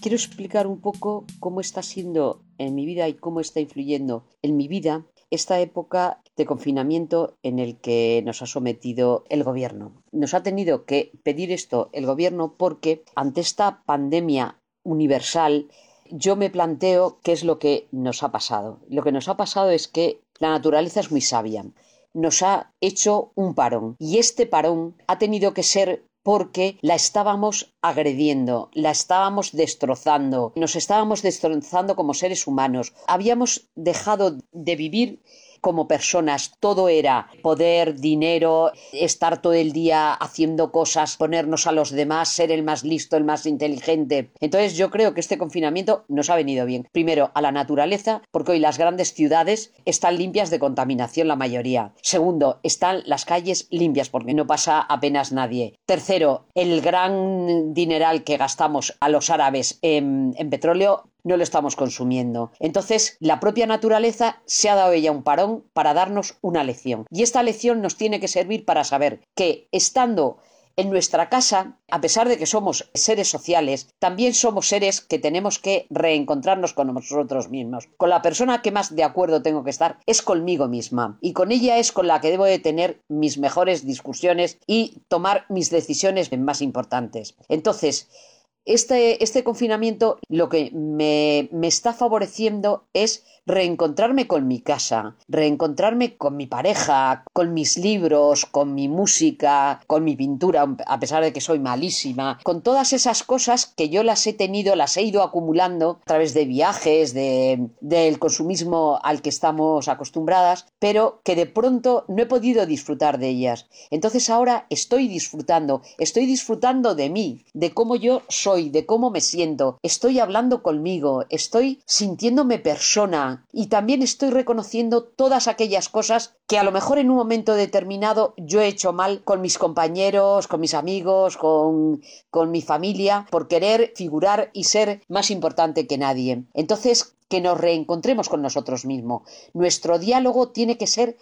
quiero explicar un poco cómo está siendo en mi vida y cómo está influyendo en mi vida esta época de confinamiento en el que nos ha sometido el gobierno. Nos ha tenido que pedir esto el gobierno porque ante esta pandemia universal yo me planteo qué es lo que nos ha pasado. Lo que nos ha pasado es que la naturaleza es muy sabia. Nos ha hecho un parón y este parón ha tenido que ser porque la estábamos agrediendo, la estábamos destrozando, nos estábamos destrozando como seres humanos. Habíamos dejado de vivir como personas. Todo era poder, dinero, estar todo el día haciendo cosas, ponernos a los demás, ser el más listo, el más inteligente. Entonces yo creo que este confinamiento nos ha venido bien. Primero, a la naturaleza, porque hoy las grandes ciudades están limpias de contaminación la mayoría. Segundo, están las calles limpias porque no pasa apenas nadie. Tercero, el gran dineral que gastamos a los árabes en, en petróleo no lo estamos consumiendo. Entonces, la propia naturaleza se ha dado ella un parón para darnos una lección. Y esta lección nos tiene que servir para saber que estando en nuestra casa, a pesar de que somos seres sociales, también somos seres que tenemos que reencontrarnos con nosotros mismos. Con la persona que más de acuerdo tengo que estar es conmigo misma y con ella es con la que debo de tener mis mejores discusiones y tomar mis decisiones más importantes. Entonces, este, este, confinamiento lo que me, está favoreciendo es reencontrarme con mi casa, reencontrarme con mi pareja, con mis libros, con mi música, con mi pintura, a pesar de que soy malísima, con todas esas cosas que yo las he tenido, las he ido acumulando a través de viajes, de, del consumismo al que estamos acostumbradas, pero que de pronto no he podido disfrutar de ellas. Entonces ahora estoy disfrutando, estoy disfrutando de mí, de cómo yo soy de cómo me siento, estoy hablando conmigo, estoy sintiéndome persona y también estoy reconociendo todas aquellas cosas que a lo mejor en un momento determinado yo he hecho mal con mis compañeros, con mis amigos, con, con mi familia, por querer figurar y ser más importante que nadie. Entonces, que nos reencontremos con nosotros mismos. Nuestro diálogo tiene que ser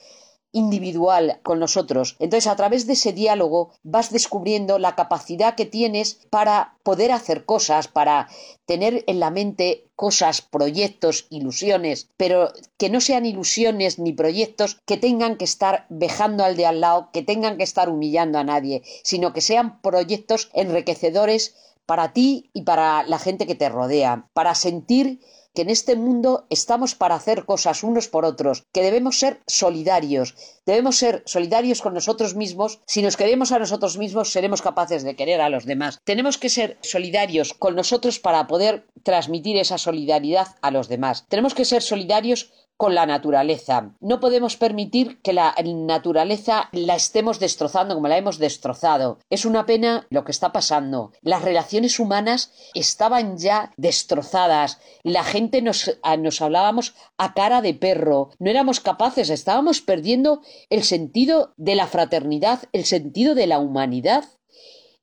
individual con nosotros. Entonces, a través de ese diálogo vas descubriendo la capacidad que tienes para poder hacer cosas, para tener en la mente cosas, proyectos, ilusiones, pero que no sean ilusiones ni proyectos que tengan que estar vejando al de al lado, que tengan que estar humillando a nadie, sino que sean proyectos enriquecedores para ti y para la gente que te rodea, para sentir que en este mundo estamos para hacer cosas unos por otros, que debemos ser solidarios, debemos ser solidarios con nosotros mismos. Si nos queremos a nosotros mismos, seremos capaces de querer a los demás. Tenemos que ser solidarios con nosotros para poder transmitir esa solidaridad a los demás. Tenemos que ser solidarios con la naturaleza. No podemos permitir que la naturaleza la estemos destrozando como la hemos destrozado. Es una pena lo que está pasando. Las relaciones humanas estaban ya destrozadas. La gente nos, nos hablábamos a cara de perro. No éramos capaces, estábamos perdiendo el sentido de la fraternidad, el sentido de la humanidad.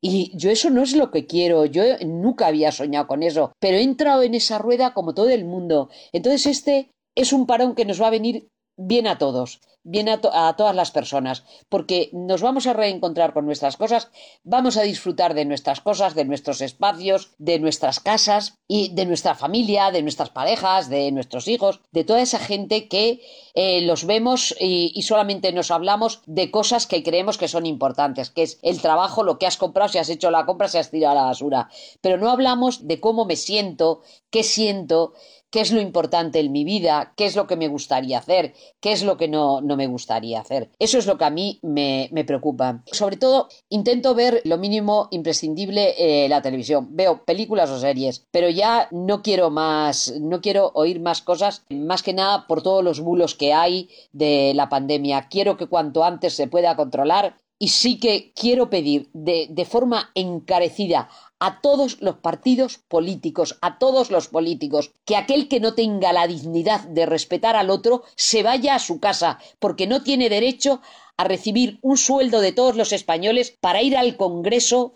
Y yo eso no es lo que quiero, yo nunca había soñado con eso, pero he entrado en esa rueda como todo el mundo. Entonces este es un parón que nos va a venir bien a todos, bien a, todas las personas, porque nos vamos a reencontrar con nuestras cosas, vamos a disfrutar de nuestras cosas, de nuestros espacios, de nuestras casas y de nuestra familia, de nuestras parejas, de nuestros hijos, de toda esa gente que eh, los vemos y, y, solamente nos hablamos de cosas que creemos que son importantes, que es el trabajo, lo que has comprado, si has hecho la compra, si has tirado a la basura, pero no hablamos de cómo me siento, qué siento, qué es lo importante en mi vida, qué es lo que me gustaría hacer, qué es lo que no, no me gustaría hacer. Eso es lo que a mí me, me preocupa. Sobre todo, intento ver lo mínimo imprescindible eh, la televisión. Veo películas o series, pero ya no quiero más, no quiero oír más cosas, más que nada por todos los bulos que hay de la pandemia. Quiero que cuanto antes se pueda controlar y sí que quiero pedir de, forma encarecida a todos los partidos políticos, a todos los políticos, que aquel que no tenga la dignidad de respetar al otro se vaya a su casa, porque no tiene derecho a recibir un sueldo de todos los españoles para ir al Congreso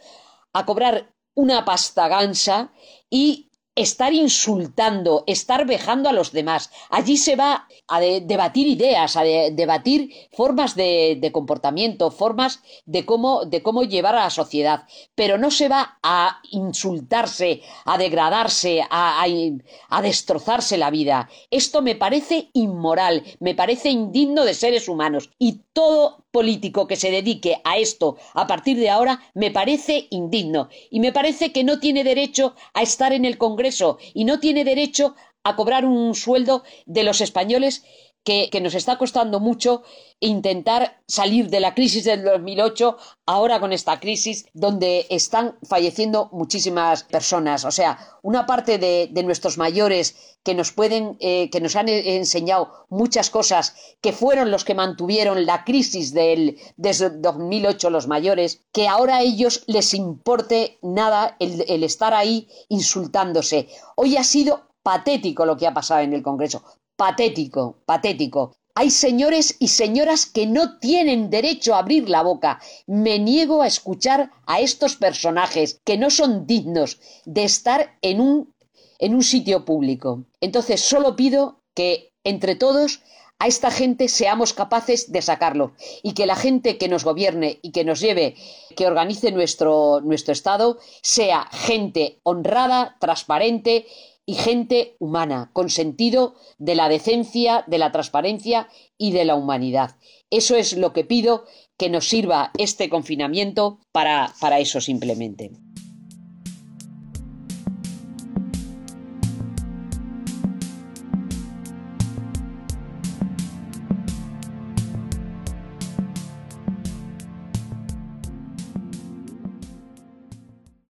a cobrar una pasta gansa y estar insultando, estar vejando a los demás. Allí se va a debatir ideas, a debatir formas de, comportamiento, formas de cómo, de cómo llevar a la sociedad, pero no se va a insultarse, a degradarse, a, a destrozarse la vida. Esto me parece inmoral, me parece indigno de seres humanos y todo político que se dedique a esto a partir de ahora me parece indigno. Y me parece que no tiene derecho a estar en el Congreso y no tiene derecho a cobrar un sueldo de los españoles que, nos está costando mucho intentar salir de la crisis del 2008 ahora con esta crisis donde están falleciendo muchísimas personas. O sea, una parte de, nuestros mayores que nos pueden, eh, que nos han enseñado muchas cosas, que fueron los que mantuvieron la crisis del, desde 2008 los mayores, que ahora a ellos les importe nada el, el estar ahí insultándose. Hoy ha sido patético lo que ha pasado en el Congreso patético, patético. Hay señores y señoras que no tienen derecho a abrir la boca. Me niego a escuchar a estos personajes que no son dignos de estar en un, en un sitio público. Entonces solo pido que entre todos a esta gente seamos capaces de sacarlo y que la gente que nos gobierne y que nos lleve, que organice nuestro, nuestro Estado, sea gente honrada, transparente, y gente humana, con sentido de la decencia, de la transparencia y de la humanidad. Eso es lo que pido que nos sirva este confinamiento para, para eso simplemente.